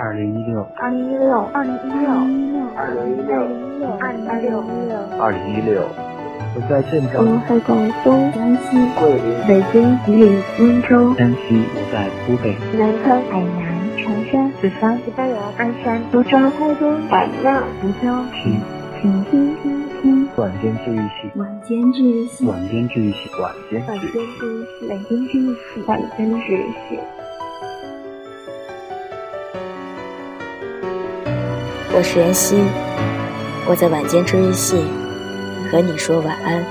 二零一六，二零一六，二零一六，二零一六，二零一六，二零一六。我在镇我，在广东、江西、桂林、北京、吉林、温州、山西，我在湖北，南康、海南、长沙、四川、西班牙、鞍山、苏州、台州、海南、福州，听请听听听晚间治愈系，晚间治愈系，晚间治愈系，晚间。治愈系，晚间治愈系，晚间治愈系。我是妍希，我在晚间治愈系和你说晚安，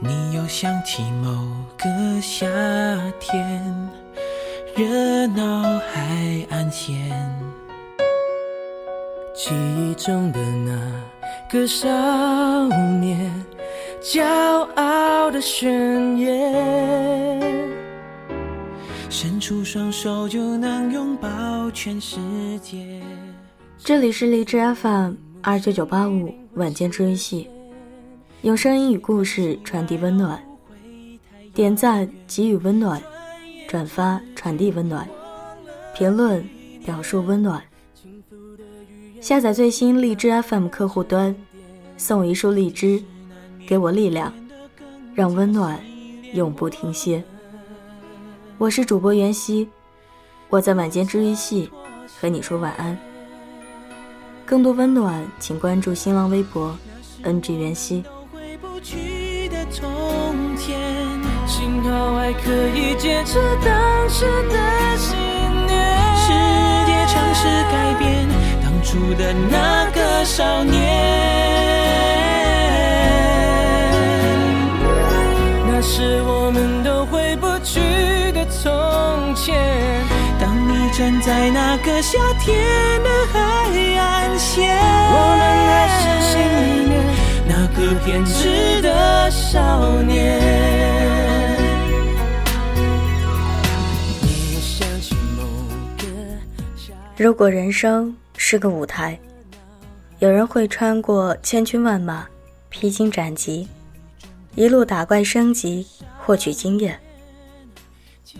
你又想起某个夏天，热闹海岸线，记忆中的那个少年，骄傲的宣言，伸出双手就能拥抱全世界。这里是荔枝 FM 二九九八五晚间治愈系，用声音与故事传递温暖，点赞给予温暖，转发传递温暖，评论表述温暖。下载最新荔枝 FM 客户端，送一束荔枝，给我力量，让温暖永不停歇。我是主播袁熙，我在晚间治愈系和你说晚安。更多温暖，请关注新浪微博 “ng 袁熙”。天，幸好还可以坚持当时的信念。世界尝试改变当初的那个少年，那是我们都回不去的从前。当你站在那个夏天的海岸线，我们还是心里面那个偏执的少年。如果人生是个舞台，有人会穿过千军万马，披荆斩棘，一路打怪升级，获取经验。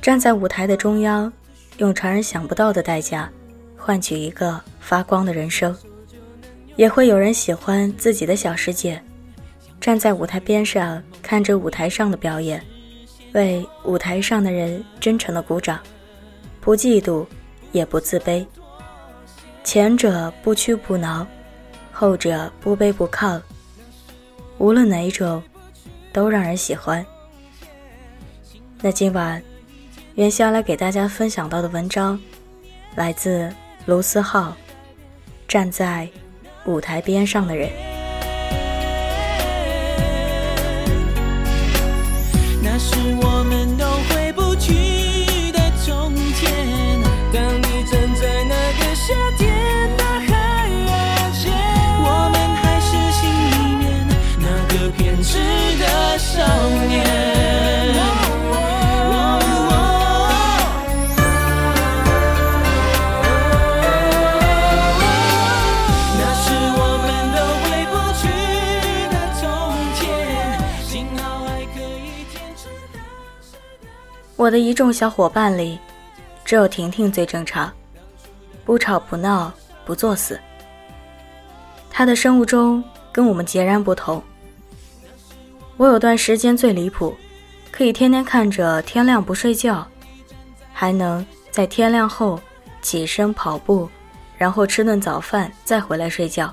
站在舞台的中央，用常人想不到的代价，换取一个发光的人生。也会有人喜欢自己的小世界，站在舞台边上，看着舞台上的表演，为舞台上的人真诚的鼓掌，不嫉妒，也不自卑。前者不屈不挠，后者不卑不亢。无论哪一种，都让人喜欢。那今晚，袁熙要来给大家分享到的文章，来自卢思浩，站在舞台边上的人。那是我们都回不去的从前。我的一众小伙伴里，只有婷婷最正常，不吵不闹不作死。她的生物钟跟我们截然不同。我有段时间最离谱，可以天天看着天亮不睡觉，还能在天亮后起身跑步，然后吃顿早饭再回来睡觉。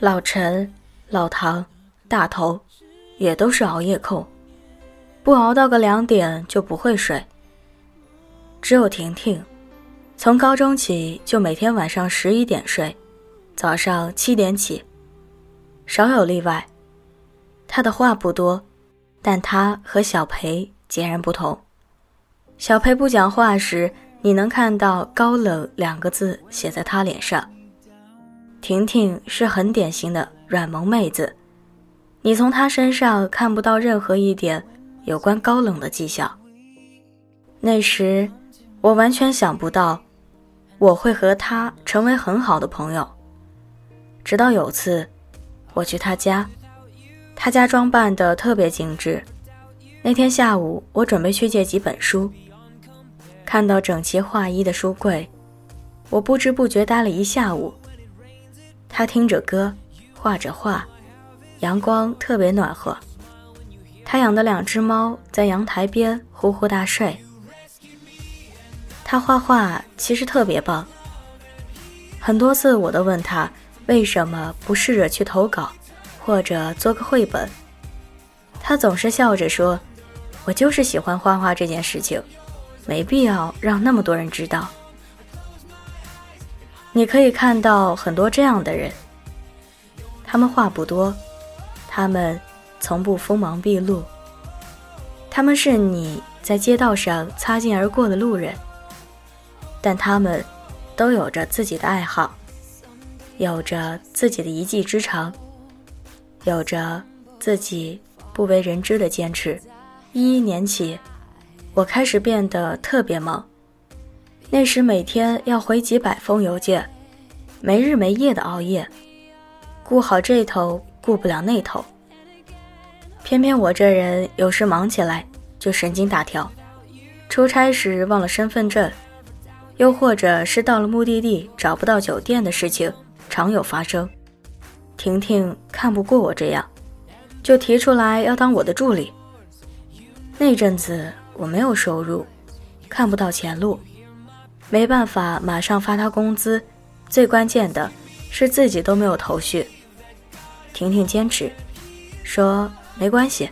老陈、老唐、大头也都是熬夜控。不熬到个两点就不会睡。只有婷婷，从高中起就每天晚上十一点睡，早上七点起，少有例外。她的话不多，但她和小裴截然不同。小裴不讲话时，你能看到“高冷”两个字写在他脸上。婷婷是很典型的软萌妹子，你从她身上看不到任何一点有关高冷的迹象。那时，我完全想不到我会和他成为很好的朋友。直到有次，我去他家，他家装扮的特别精致。那天下午，我准备去借几本书，看到整齐划一的书柜，我不知不觉待了一下午。他听着歌，画着画，阳光特别暖和。他养的两只猫在阳台边呼呼大睡。他画画其实特别棒。很多次我都问他为什么不试着去投稿，或者做个绘本。他总是笑着说：“我就是喜欢画画这件事情，没必要让那么多人知道。”你可以看到很多这样的人，他们话不多，他们从不锋芒毕露，他们是你在街道上擦肩而过的路人，但他们都有着自己的爱好，有着自己的一技之长，有着自己不为人知的坚持。一一年起，我开始变得特别忙。那时每天要回几百封邮件，没日没夜的熬夜，顾好这头顾不了那头。偏偏我这人有时忙起来就神经大条，出差时忘了身份证，又或者是到了目的地找不到酒店的事情常有发生。婷婷看不过我这样，就提出来要当我的助理。那阵子我没有收入，看不到前路。没办法，马上发他工资。最关键的是自己都没有头绪。婷婷坚持说没关系，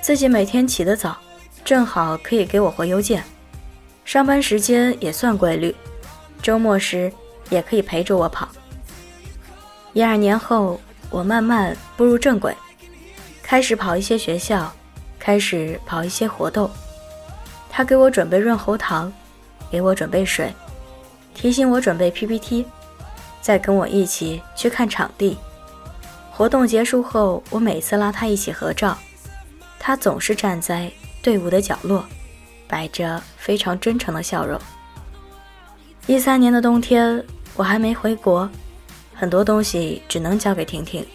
自己每天起得早，正好可以给我回邮件。上班时间也算规律，周末时也可以陪着我跑。一二年后，我慢慢步入正轨，开始跑一些学校，开始跑一些活动。他给我准备润喉糖。给我准备水，提醒我准备 PPT，再跟我一起去看场地。活动结束后，我每次拉他一起合照，他总是站在队伍的角落，摆着非常真诚的笑容。一三年的冬天，我还没回国，很多东西只能交给婷婷。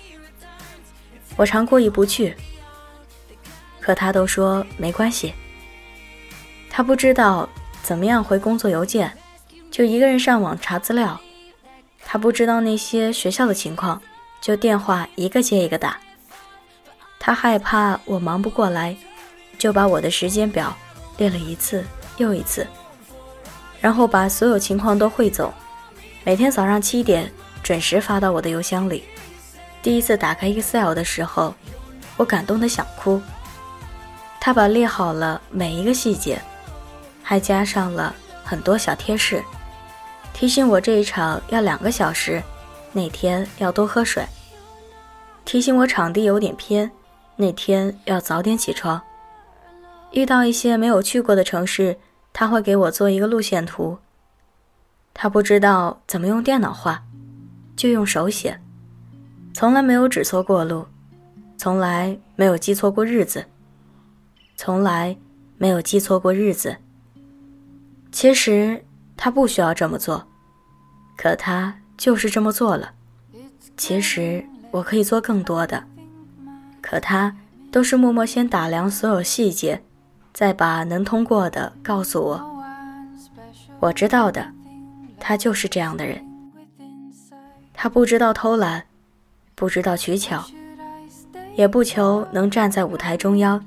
我常过意不去，可他都说没关系。他不知道。怎么样回工作邮件？就一个人上网查资料。他不知道那些学校的情况，就电话一个接一个打。他害怕我忙不过来，就把我的时间表列了一次又一次，然后把所有情况都汇总，每天早上七点准时发到我的邮箱里。第一次打开 Excel 的时候，我感动的想哭。他把列好了每一个细节。还加上了很多小贴士，提醒我这一场要两个小时，那天要多喝水。提醒我场地有点偏，那天要早点起床。遇到一些没有去过的城市，他会给我做一个路线图。他不知道怎么用电脑画，就用手写，从来没有指错过路，从来没有记错过日子，从来没有记错过日子。其实他不需要这么做，可他就是这么做了。其实我可以做更多的，可他都是默默先打量所有细节，再把能通过的告诉我。我知道的，他就是这样的人。他不知道偷懒，不知道取巧，也不求能站在舞台中央，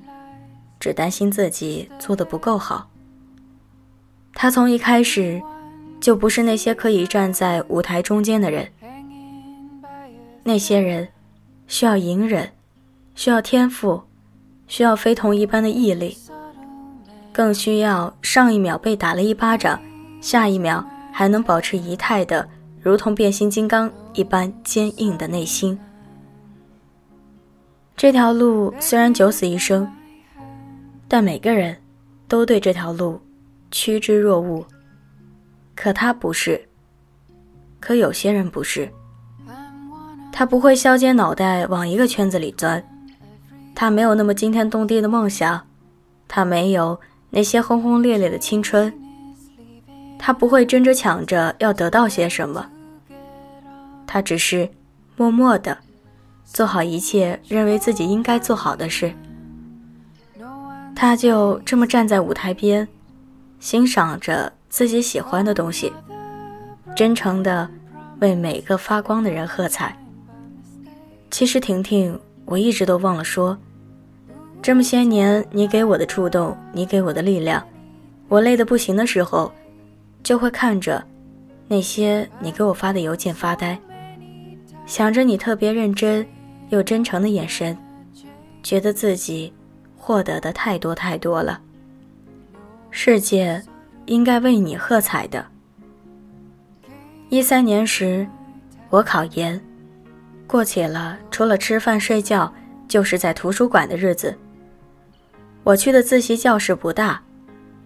只担心自己做的不够好。他从一开始，就不是那些可以站在舞台中间的人。那些人，需要隐忍，需要天赋，需要非同一般的毅力，更需要上一秒被打了一巴掌，下一秒还能保持仪态的，如同变形金刚一般坚硬的内心。这条路虽然九死一生，但每个人都对这条路。趋之若鹜，可他不是，可有些人不是。他不会削尖脑袋往一个圈子里钻，他没有那么惊天动地的梦想，他没有那些轰轰烈烈的青春，他不会争着抢着要得到些什么，他只是默默的做好一切认为自己应该做好的事。他就这么站在舞台边，欣赏着自己喜欢的东西，真诚的为每个发光的人喝彩。其实，婷婷，我一直都忘了说，这么些年你给我的触动，你给我的力量，我累得不行的时候，就会看着那些你给我发的邮件发呆，想着你特别认真又真诚的眼神，觉得自己。获得的太多太多了，世界应该为你喝彩的。一三年时，我考研，过起了除了吃饭睡觉就是在图书馆的日子。我去的自习教室不大，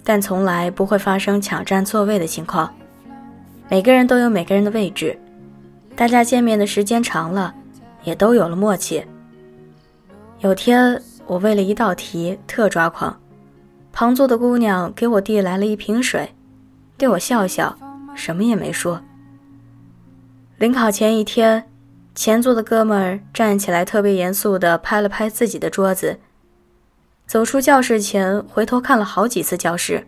但从来不会发生抢占座位的情况，每个人都有每个人的位置，大家见面的时间长了，也都有了默契。有天。我为了一道题特抓狂，旁坐的姑娘给我递来了一瓶水，对我笑笑，什么也没说。临考前一天，前座的哥们儿站起来，特别严肃地拍了拍自己的桌子，走出教室前回头看了好几次教室。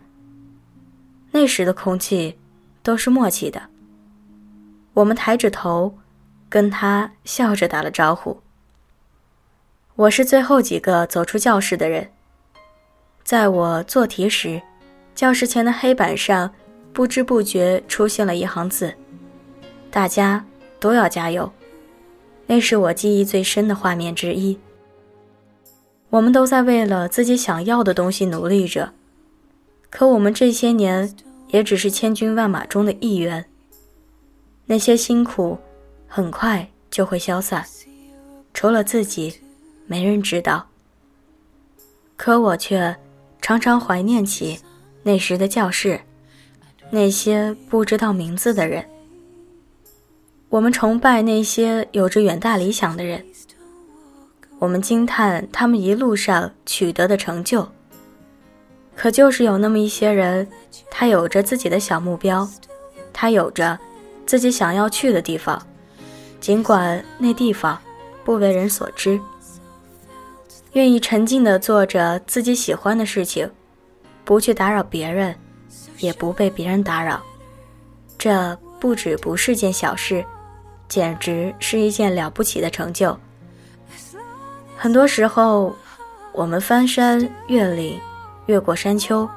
那时的空气都是默契的，我们抬着头，跟他笑着打了招呼。我是最后几个走出教室的人。在我做题时，教室前的黑板上不知不觉出现了一行字：“大家都要加油。”那是我记忆最深的画面之一。我们都在为了自己想要的东西努力着，可我们这些年也只是千军万马中的一员。那些辛苦很快就会消散，除了自己。没人知道，可我却常常怀念起那时的教室，那些不知道名字的人。我们崇拜那些有着远大理想的人，我们惊叹他们一路上取得的成就。可就是有那么一些人，他有着自己的小目标，他有着自己想要去的地方，尽管那地方不为人所知。愿意沉静地做着自己喜欢的事情，不去打扰别人，也不被别人打扰。这不止不是件小事，简直是一件了不起的成就。很多时候，我们翻山越岭，越过山丘，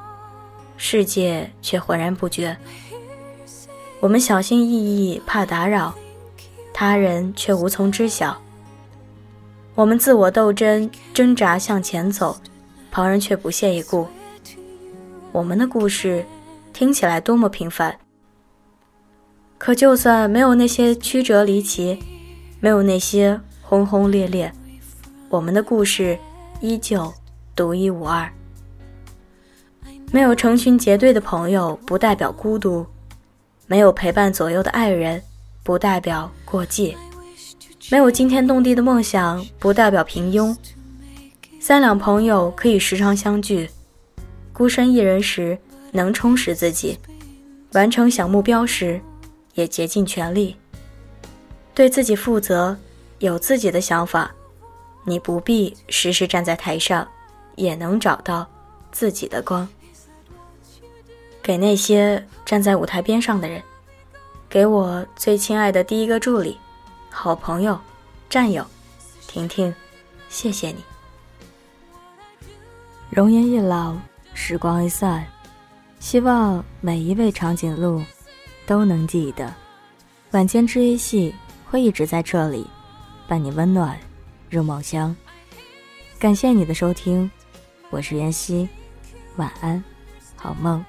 世界却浑然不觉。我们小心翼翼，怕打扰他人，却无从知晓。我们自我斗争，挣扎向前走，旁人却不屑一顾。我们的故事听起来多么平凡，可就算没有那些曲折离奇，没有那些轰轰烈烈，我们的故事依旧独一无二。没有成群结队的朋友，不代表孤独；没有陪伴左右的爱人，不代表过界。没有惊天动地的梦想，不代表平庸。三两朋友可以时常相聚，孤身一人时能充实自己，完成小目标时也竭尽全力。对自己负责，有自己的想法，你不必时时站在台上，也能找到自己的光。给那些站在舞台边上的人，给我最亲爱的第一个助理。好朋友，战友，婷婷，谢谢你。容颜一老，时光一散，希望每一位长颈鹿都能记得，晚间治愈系会一直在这里，伴你温暖入梦乡。感谢你的收听，我是妍希，晚安，好梦，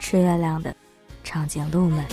吃月亮的长颈鹿们。